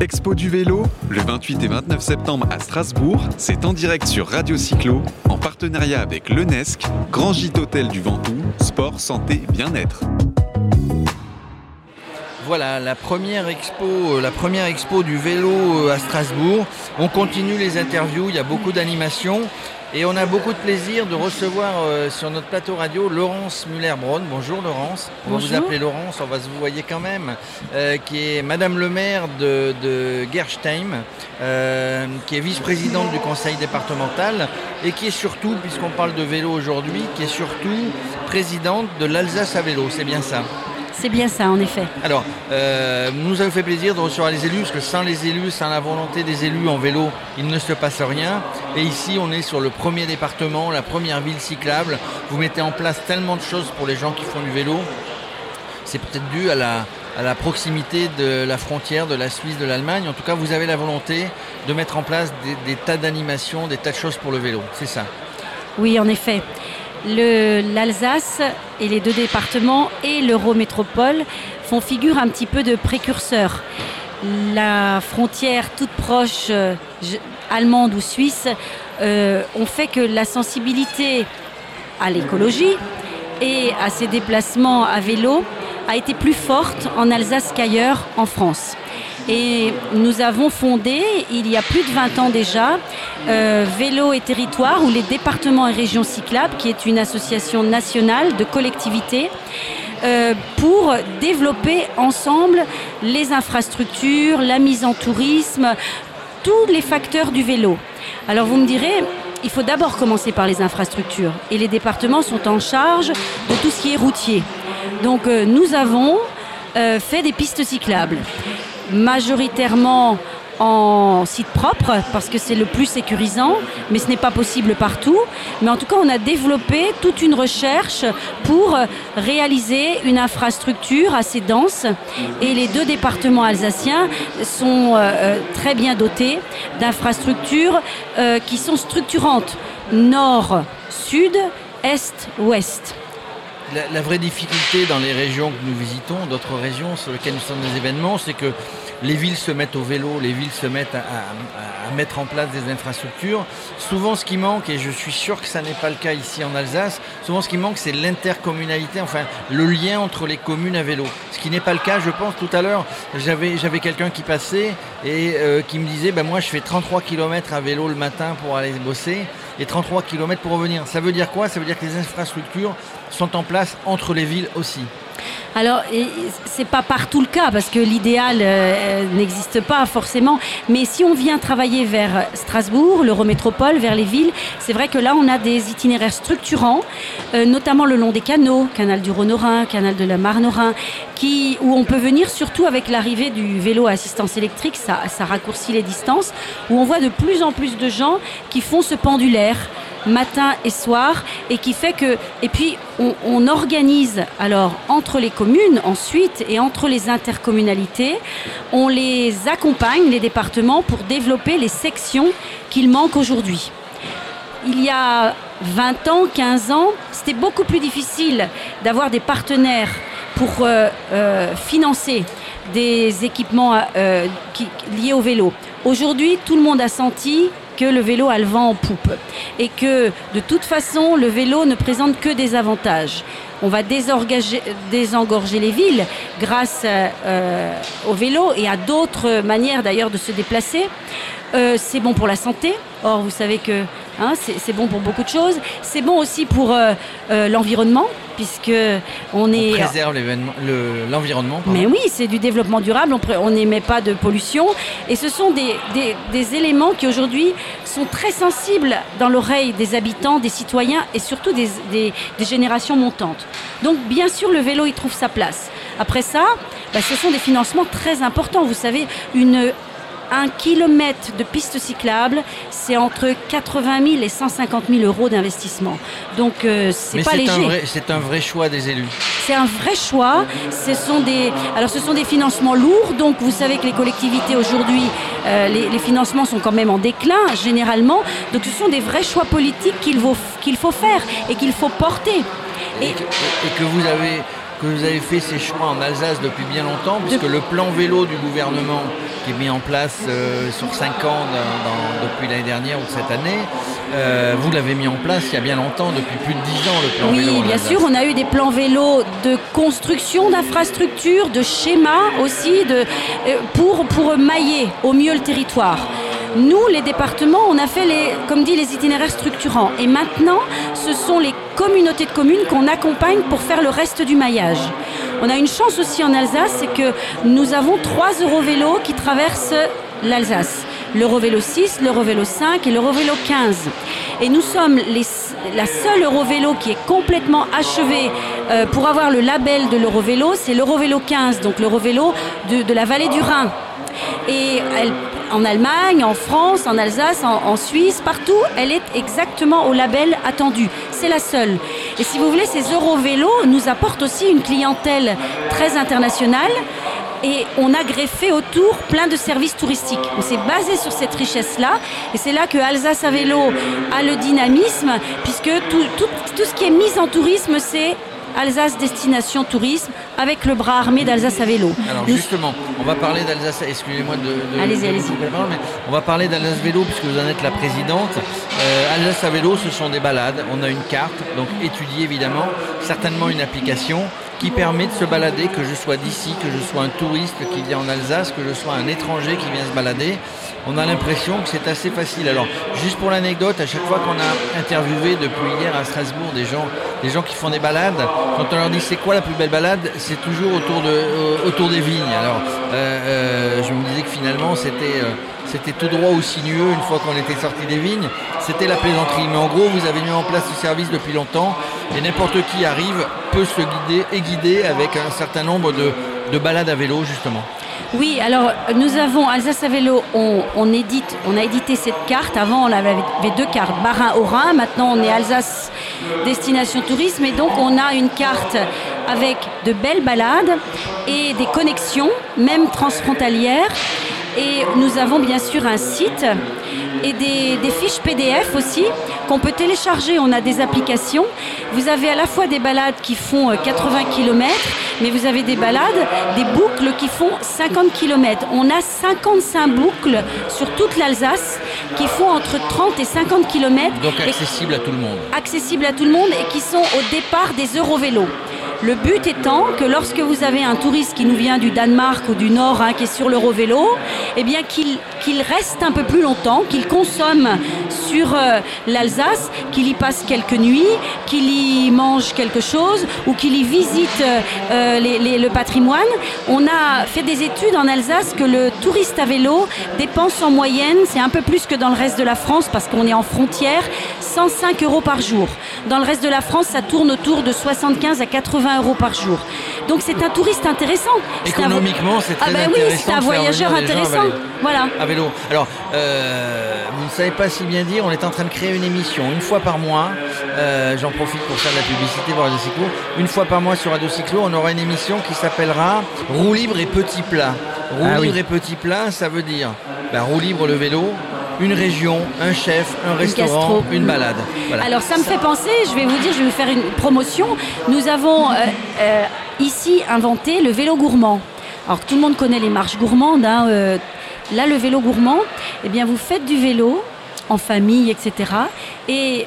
Expo du vélo, le 28 et 29 septembre à Strasbourg, c'est en direct sur Radio Cyclo, en partenariat avec l'UNESC, Grand Gîte Hôtel du Ventoux, sport, santé, bien-être. Voilà, la première expo, euh, la première expo du vélo euh, à Strasbourg. On continue les interviews, il y a beaucoup d'animations. Et on a beaucoup de plaisir de recevoir euh, sur notre plateau radio Laurence Muller-Braun. Bonjour Laurence. On va vous appeler Laurence, on va se vous voyez quand même. qui est Madame le maire de, de Gerstheim, qui est vice-présidente du conseil départemental et qui est surtout, puisqu'on parle de vélo aujourd'hui, qui est surtout présidente de l'Alsace à vélo. C'est bien ça? C'est bien ça, en effet. Alors, euh, nous avons fait plaisir de recevoir les élus, parce que sans les élus, sans la volonté des élus en vélo, il ne se passe rien. Et ici, on est sur le premier département, la première ville cyclable. Vous mettez en place tellement de choses pour les gens qui font du vélo. C'est peut-être dû à la, à la proximité de la frontière de la Suisse, de l'Allemagne. En tout cas, vous avez la volonté de mettre en place des, des tas d'animations, des tas de choses pour le vélo. C'est ça. Oui, en effet l'Alsace et les deux départements et l'Eurométropole font figure un petit peu de précurseurs. La frontière toute proche euh, allemande ou suisse euh, ont fait que la sensibilité à l'écologie et à ces déplacements à vélo a été plus forte en Alsace qu'ailleurs en France. Et nous avons fondé, il y a plus de 20 ans déjà, euh, Vélo et Territoire, ou les départements et régions cyclables, qui est une association nationale de collectivités. Euh, pour développer ensemble les infrastructures, la mise en tourisme, tous les facteurs du vélo. Alors vous me direz, il faut d'abord commencer par les infrastructures et les départements sont en charge de tout ce qui est routier. Donc euh, nous avons fait des pistes cyclables majoritairement en site propre parce que c'est le plus sécurisant, mais ce n'est pas possible partout. Mais en tout cas, on a développé toute une recherche pour réaliser une infrastructure assez dense. Et les deux départements alsaciens sont euh, euh, très bien dotés d'infrastructures euh, qui sont structurantes nord, sud, est, ouest. La, vraie difficulté dans les régions que nous visitons, d'autres régions sur lesquelles nous sommes des événements, c'est que les villes se mettent au vélo, les villes se mettent à, mettre en place des infrastructures. Souvent, ce qui manque, et je suis sûr que ça n'est pas le cas ici en Alsace, souvent ce qui manque, c'est l'intercommunalité, enfin le lien entre les communes à vélo. Ce qui n'est pas le cas, je pense. Tout à l'heure, j'avais, j'avais quelqu'un qui passait et euh, qui me disait, ben moi, je fais 33 km à vélo le matin pour aller bosser et 33 km pour revenir. Ça veut dire quoi? Ça veut dire que les infrastructures sont en place entre les villes aussi. Alors, c'est pas partout le cas parce que l'idéal euh, n'existe pas forcément. Mais si on vient travailler vers Strasbourg, l'Eurométropole, vers les villes, c'est vrai que là, on a des itinéraires structurants, euh, notamment le long des canaux, canal du Rhône-Rhin, canal de la Marne-Rhin, qui, où on peut venir surtout avec l'arrivée du vélo à assistance électrique, ça, ça raccourcit les distances, où on voit de plus en plus de gens qui font ce pendulaire matin et soir et qui fait que et puis on, organise alors entre les communes ensuite et entre les intercommunalités on les accompagne les départements pour développer les sections qu'il manque aujourd'hui. Il y a 20 ans 15 ans c'était beaucoup plus difficile d'avoir des partenaires pour euh, euh, financer des équipements euh, liés au vélo. Aujourd'hui tout le monde a senti que le vélo a le vent en poupe et que de toute façon le vélo ne présente que des avantages. On va désengorger les villes grâce euh, au vélo et à d'autres manières d'ailleurs de se déplacer. Euh, c'est bon pour la santé. Or, vous savez que hein, c'est bon pour beaucoup de choses. C'est bon aussi pour euh, l'environnement puisque on est. On préserve l'environnement. Mais oui, c'est du développement durable. On n'émet pas de pollution. Et ce sont des, des, éléments qui aujourd'hui sont très sensibles dans l'oreille des habitants, des citoyens et surtout des, des, générations montantes. Donc, bien sûr, le vélo y trouve sa place. Après ça, bah, ce sont des financements très importants. Vous savez, une un kilomètre de piste cyclable, c'est entre 80 000 et 150 000 euros d'investissement. Donc euh, c'est pas léger. C'est un vrai choix des élus. C'est un vrai choix. Ce sont des, alors ce sont des financements lourds. Donc vous savez que les collectivités aujourd'hui, euh, les, financements sont quand même en déclin généralement. Donc ce sont des vrais choix politiques qu'il faut, qu'il faut faire et qu'il faut porter. Et, que vous avez que vous avez fait ces choix en Alsace depuis bien longtemps, puisque le plan vélo du gouvernement qui est mis en place euh, sur 5 ans depuis l'année dernière ou cette année. Euh, vous l'avez mis en place il y a bien longtemps, depuis plus de 10 ans, le plan vélo. Oui, bien sûr, on a eu des plans vélo de construction d'infrastructures, de schémas aussi, de, pour, pour mailler au mieux le territoire. Nous, les départements, on a fait, les, comme dit, les itinéraires structurants. Et maintenant, ce sont les communautés de communes qu'on accompagne pour faire le reste du maillage. On a une chance aussi en Alsace, c'est que nous avons trois Eurovélos qui traversent l'Alsace. L'Eurovélo 6, l'Eurovélo 5 et l'Eurovélo 15. Et nous sommes les, la seule Eurovélo qui est complètement achevée euh, pour avoir le label de l'Eurovélo, c'est l'Eurovélo 15, donc l'Eurovélo de, la vallée du Rhin. En Allemagne, en France, en Alsace, en, Suisse, partout, elle est exactement au label attendu. C'est la seule. Et si vous voulez, ces Eurovélos nous apportent aussi une clientèle très internationale et on a greffé autour plein de services touristiques. On s'est basé sur cette richesse-là et c'est là que Alsace à vélo a le dynamisme puisque tout, tout ce qui est mis en tourisme, c'est Alsace Destination Tourisme avec le bras armé d'Alsace à vélo. Alors justement, on va parler d'Alsace, excusez-moi de... allez-y, allez-y. On va parler d'Alsace Vélo puisque vous en êtes la présidente. Euh, Alsace à vélo, ce sont des balades. On a une carte, donc étudiée évidemment, certainement une application qui permet de se balader, que je sois d'ici, que je sois un touriste qui vient en Alsace, que je sois un étranger qui vient se balader on a l'impression que c'est assez facile. Alors, juste pour l'anecdote, à chaque fois qu'on a interviewé depuis hier à Strasbourg des gens, des gens qui font des balades, quand on leur dit c'est quoi la plus belle balade, c'est toujours autour, euh, des vignes. Alors, euh, euh, je me disais que finalement, c'était c'était tout droit ou sinueux une fois qu'on était sorti des vignes. C'était la plaisanterie. Mais en gros, vous avez mis en place ce service depuis longtemps et n'importe qui arrive peut se guider et guider avec un certain nombre de, de balades à vélo, justement. Oui, alors nous avons Alsace à vélo, on, a édité cette carte. Avant, on avait deux cartes, Barin au Rhin. Maintenant, on est Alsace destination tourisme et donc on a une carte avec de belles balades et des connexions, même transfrontalières. Et nous avons bien sûr un site et des, fiches PDF aussi qu'on peut télécharger. On a des applications. Vous avez à la fois des balades qui font 80 euh, km, mais vous avez des balades, des boucles qui font 50 km. On a 55 boucles sur toute l'Alsace qui font entre 30 et 50 km. Donc accessible à tout le monde. Accessible à tout le monde et qui sont au départ des Eurovélos. Le but étant que lorsque vous avez un touriste qui nous vient du Danemark ou du Nord, hein, qui est sur l'Eurovélo, eh bien qu'il qu'il reste un peu plus longtemps, qu'il consomme sur euh, l'Alsace, qu'il y passe quelques nuits, qu'il y mange quelque chose ou qu'il y visite euh, le patrimoine. On a fait des études en Alsace que le touriste à vélo dépense en moyenne, c'est un peu plus que dans le reste de la France parce qu'on est en frontière, 105 euros par jour. Dans le reste de la France, ça tourne autour de 75 à 80 euros par jour. Donc c'est un touriste intéressant. Économiquement, c'est très ah ben oui, c'est un voyageur intéressant. Voilà. Vélo. Alors, euh, vous ne savez pas si bien dire, on est en train de créer une émission une fois par mois. Euh, j'en profite pour faire de la publicité pour Radio Cyclo. Une fois par mois sur Radio Cyclo, on aura une émission qui s'appellera Roue libre et petit plat. Roue ah libre et petit plat, ça veut dire ben, roue libre le vélo, une région, un chef, un restaurant, une balade. Alors ça me fait penser, je vais vous dire, je vais vous faire une promotion. Nous avons euh, euh, ici inventé le vélo gourmand. Alors tout le monde connaît les marches gourmandes. Hein, euh, là, le vélo gourmand, eh bien vous faites du vélo en famille, etc. Et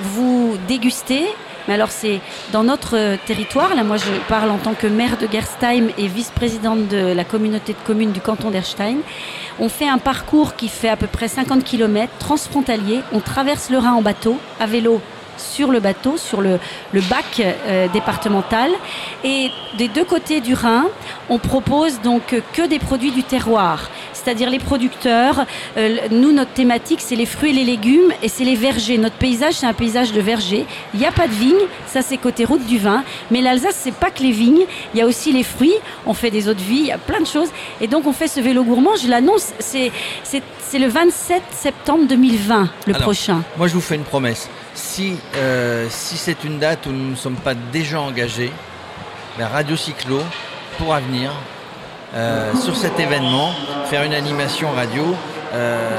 vous dégustez mais alors c'est dans notre territoire, là moi je parle en tant que maire de Gerstheim et vice-présidente de la communauté de communes du canton d'Erstein. On fait un parcours qui fait à peu près 50 km, transfrontalier. On traverse le Rhin en bateau, à vélo sur le bateau, sur le, bac euh, départemental. Et des deux côtés du Rhin, on propose donc que des produits du terroir c'est-à-dire les producteurs. Euh, nous, notre thématique, c'est les fruits et les légumes et c'est les vergers. Notre paysage, c'est un paysage de vergers. Il n'y a pas de vignes, ça c'est côté route du vin. Mais l'Alsace, c'est pas que les vignes, il y a aussi les fruits. On fait des eaux de vie, il y a plein de choses. Et donc, on fait ce vélo gourmand. Je l'annonce, c'est, le 27 septembre 2020, le prochain. Moi, je vous fais une promesse. Si, euh, si c'est une date où nous ne sommes pas déjà engagés, la Radio Cyclo pourra venir euh, sur cet événement, faire une animation radio euh,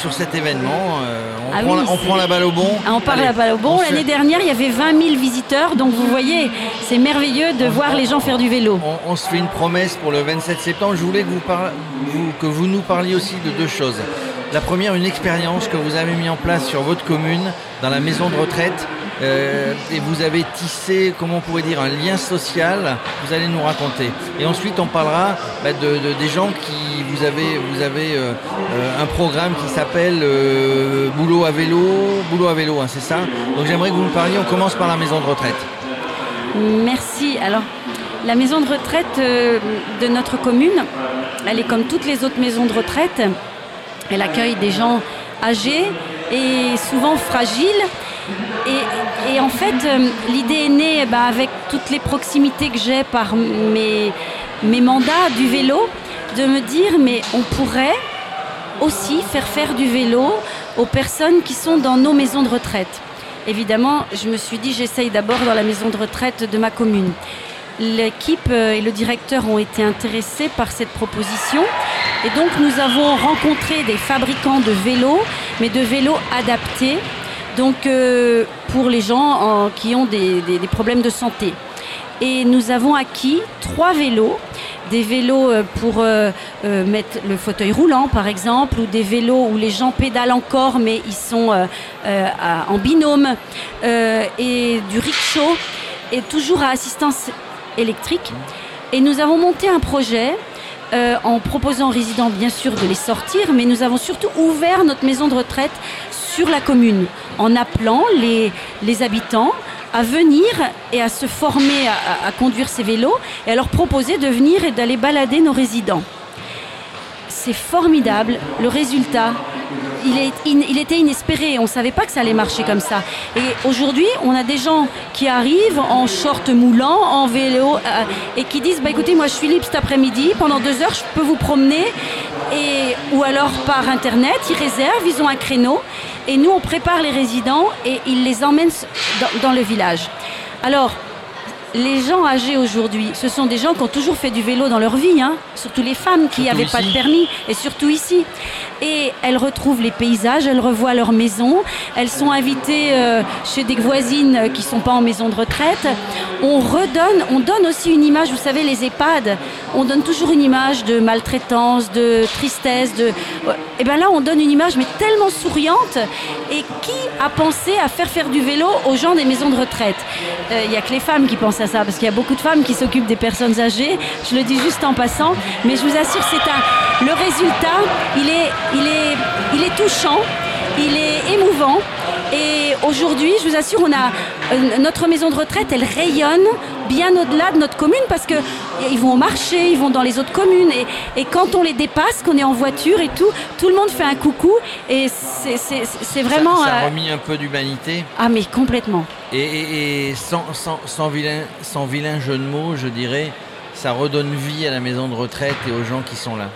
sur cet événement. on, Ah prend, oui, la- on prend la balle au bon. Ah, on parle Allez, la balle au bon. se L'année dernière, il y avait 20 000 visiteurs. Donc vous voyez, c'est merveilleux de voir les gens faire du vélo. On, on se fait une promesse pour le 27 septembre. Je voulais que vous, par- vous- que vous nous parliez aussi de deux choses. La première, une expérience que vous avez mis en place sur votre commune, dans la maison de retraite. Euh, et vous avez tissé, comment on pourrait dire, un lien social. Vous allez nous raconter. Et ensuite, on parlera bah, de, de- des gens qui vous avez, vous avez euh, euh, un programme qui s'appelle Boulot à vélo, Boulot à vélo, hein, c'est ça? Donc j'aimerais que vous nous parliez. On commence par la maison de retraite. Merci. Alors, la maison de retraite de notre commune, elle est comme toutes les autres maisons de retraite. Elle accueille des gens âgés et souvent fragiles. Et, et en fait, euh, l'idée est née ben, avec toutes les proximités que j'ai par mes, mes mandats du vélo, de me dire, mais on pourrait aussi faire faire du vélo aux personnes qui sont dans nos maisons de retraite. Évidemment, je me suis dit, j'essaye d'abord dans la maison de retraite de ma commune. L'équipe euh, et le directeur ont été intéressés par cette proposition. Et donc, nous avons rencontré des fabricants de vélos, mais de vélos adaptés, donc euh, pour les gens en- qui ont des- problèmes de santé. Et nous avons acquis trois vélos, des vélos euh, pour euh, mettre le fauteuil roulant par exemple, ou des vélos où les gens pédalent encore mais ils sont en binôme, et du rickshaw, et toujours à assistance électrique. Et nous avons monté un projet en proposant aux résidents bien sûr de les sortir, mais nous avons surtout ouvert notre maison de retraite sur la commune, en appelant les, habitants à venir et à se former à, conduire ces vélos et à leur proposer de venir et d'aller balader nos résidents. C'est formidable, le résultat. Il était inespéré, on ne savait pas que ça allait marcher comme ça. Et aujourd'hui, on a des gens qui arrivent en short moulant, en vélo, euh, et qui disent, bah, écoutez, moi je suis libre cet après-midi, pendant deux heures, je peux vous promener. Ou alors par Internet, ils réservent, ils ont un créneau, et nous, on prépare les résidents et ils les emmènent dans, dans le village. Alors, les gens âgés aujourd'hui, ce sont des gens qui ont toujours fait du vélo dans leur vie, hein, surtout les femmes qui n'avaient pas de permis, et surtout ici. Et elles retrouvent les paysages, elles revoient leur maison, elles sont invitées euh, chez des voisines euh, qui ne sont pas en maison de retraite. On redonne, on donne aussi une image, vous savez, les EHPAD, on donne toujours une image de maltraitance, de tristesse, de... Et bien là, on donne une image, mais tellement souriante. Et qui a pensé à faire faire du vélo aux gens des maisons de retraite? Euh, Il n'y a que les femmes qui pensent à ça, parce qu'il y a beaucoup de femmes qui s'occupent des personnes âgées. Je le dis juste en passant, mais je vous assure, c'est un. Le résultat, il est, il est, il est touchant, il est émouvant. Et aujourd'hui, je vous assure, on a euh, notre maison de retraite, elle rayonne bien au-delà de notre commune parce que ils vont au marché, ils vont dans les autres communes et, et quand on les dépasse, qu'on est en voiture et tout, tout le monde fait un coucou et c'est- vraiment Ça, ça a euh, remis un peu d'humanité. ah mais complètement. Et, et- et sans, sans- sans vilain, sans vilain jeu de mots, je dirais, ça redonne vie à la maison de retraite et aux gens qui sont là.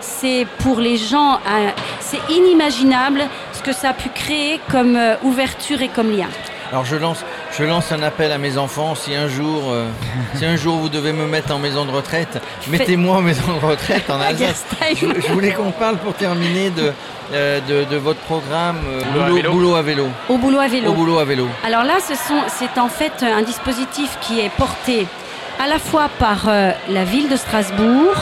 C'est pour les gens, euh, c'est inimaginable ce que ça a pu créer comme euh, ouverture et comme lien. Alors je lance, je lance un appel à mes enfants. Si un jour, euh, si un jour vous devez me mettre en maison de retraite, mettez-moi en maison de retraite en Alsace. Je, je voulais qu'on parle pour terminer de, euh, de, de votre programme euh, Boulot à boulot, vélo. boulot à vélo. Au boulot à vélo. Au boulot à vélo. Alors là, ce c'est en fait un dispositif qui est porté à la fois par euh, la ville de Strasbourg,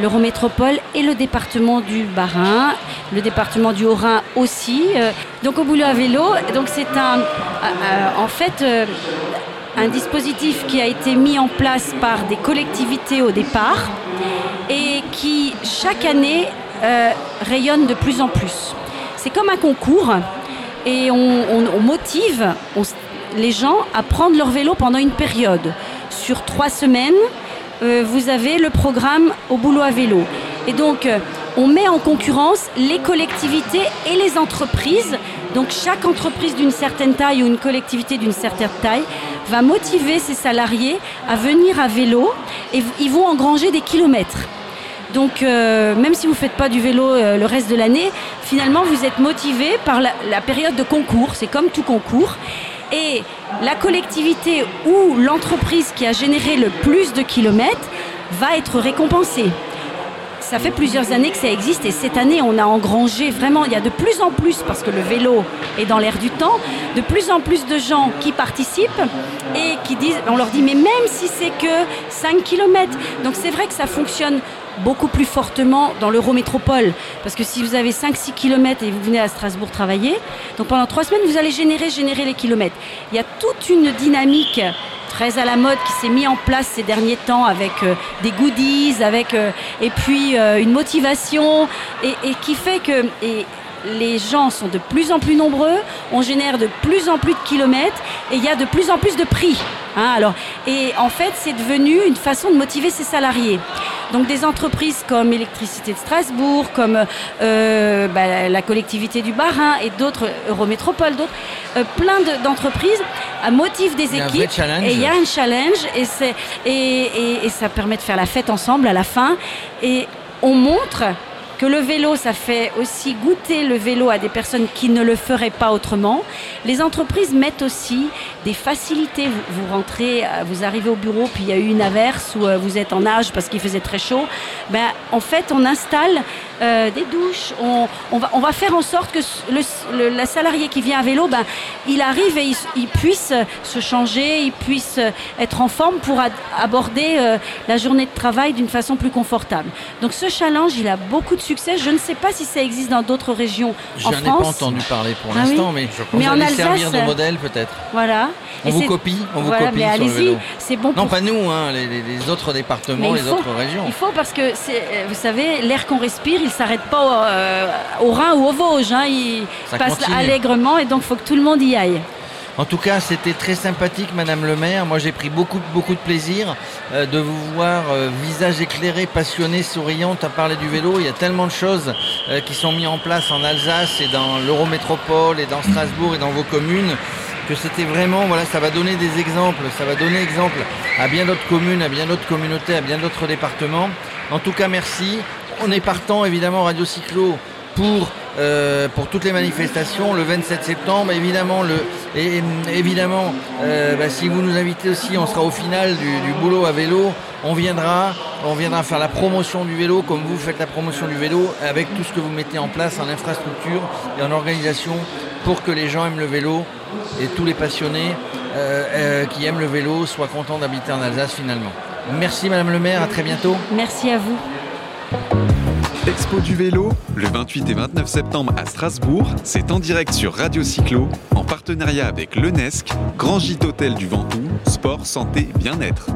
l'Eurométropole et le département du Bas-Rhin, le département du Haut-Rhin aussi. euh, donc au boulot à vélo, donc c'est un, en fait euh, un dispositif qui a été mis en place par des collectivités au départ et qui chaque année euh, rayonne de plus en plus. C'est comme un concours et on, motive les gens à prendre leur vélo pendant une période. Sur trois semaines, euh, vous avez le programme au boulot à vélo. Et donc, euh, on met en concurrence les collectivités et les entreprises. Donc, chaque entreprise d'une certaine taille ou une collectivité d'une certaine taille va motiver ses salariés à venir à vélo et ils vont engranger des kilomètres. Donc, euh, même si vous ne faites pas du vélo euh, le reste de l'année, finalement, vous êtes motivé par la période de concours. C'est comme tout concours. Et la collectivité ou l'entreprise qui a généré le plus de kilomètres va être récompensée. Ça fait plusieurs années que ça existe et cette année, on a engrangé vraiment, il y a de plus en plus, parce que le vélo est dans l'air du temps, de plus en plus de gens qui participent et qui disent, on leur dit, mais même si c'est que 5 km, donc c'est vrai que ça fonctionne beaucoup plus fortement dans l'Eurométropole. Parce que si vous avez 5-6 km et vous venez à Strasbourg travailler, donc pendant 3 semaines, vous allez générer, générer les kilomètres. Il y a toute une dynamique très à la mode qui s'est mis en place ces derniers temps avec euh, des goodies, avec euh, et puis euh, une motivation et, et, qui fait que et les gens sont de plus en plus nombreux, on génère de plus en plus de kilomètres et il y a de plus en plus de prix. Hein, alors, et en fait, c'est devenu une façon de motiver ses salariés. Donc des entreprises comme Électricité de Strasbourg, comme euh, bah, la collectivité du Bas-Rhin et d'autres, Eurométropole, d'autres, euh, plein d'entreprises de, motivent des équipes. Et il y a un challenge et, et, et, et ça permet de faire la fête ensemble à la fin. Et on montre que le vélo, ça fait aussi goûter le vélo à des personnes qui ne le feraient pas autrement. Les entreprises mettent aussi des facilités. Vous, rentrez, euh, vous arrivez au bureau, puis il y a eu une averse ou euh, vous êtes en nage parce qu'il faisait très chaud. Ben, en fait, on installe euh, des douches. On, va, faire en sorte que le, la salarié qui vient à vélo, ben, il arrive et il, puisse se changer, il puisse être en forme pour aborder la journée de travail d'une façon plus confortable. Donc ce challenge, il a beaucoup de succès. Je ne sais pas si ça existe dans d'autres régions en France. J'en ai pas entendu parler pour ah l'instant, oui. mais je pense mais en Alsace, servir de modèle peut-être. Voilà. On et vous copie, on vous voilà, copie mais allez-y, c'est bon. Non, pour... pas nous, hein, les, les, autres départements, les faut, autres régions. Il faut parce que euh, vous savez, l'air qu'on respire, il s'arrête pas au, euh, au, Rhin ou au Vosges. Hein, il Ça passe continue. allègrement et donc il faut que tout le monde y aille. En tout cas, c'était très sympathique, Madame le maire. Moi, j'ai pris beaucoup, beaucoup de plaisir euh, de vous voir, euh, visage éclairé, passionné, souriante, à parler du vélo. Il y a tellement de choses euh, qui sont mises en place en Alsace et dans l'Eurométropole et dans Strasbourg et dans vos communes que c'était vraiment, voilà, ça va donner des exemples, ça va donner exemple à bien d'autres communes, à bien d'autres communautés, à bien d'autres départements. En tout cas, merci. On est partant, évidemment, Radio Cyclo pour euh, pour toutes les manifestations le 27 septembre évidemment le et, évidemment euh, bah, si vous nous invitez aussi on sera au final du, du, boulot à vélo. On viendra on viendra faire la promotion du vélo comme vous faites la promotion du vélo avec tout ce que vous mettez en place en infrastructure et en organisation pour que les gens aiment le vélo et tous les passionnés euh, euh, qui aiment le vélo soient contents d'habiter en Alsace finalement. Merci madame le maire à très bientôt. Merci à vous Expo du vélo, le 28 et 29 septembre à Strasbourg, c'est en direct sur Radio Cyclo, en partenariat avec l'UNESC, Grand Gîte Hôtel du Ventoux, Sport, Santé, Bien-être.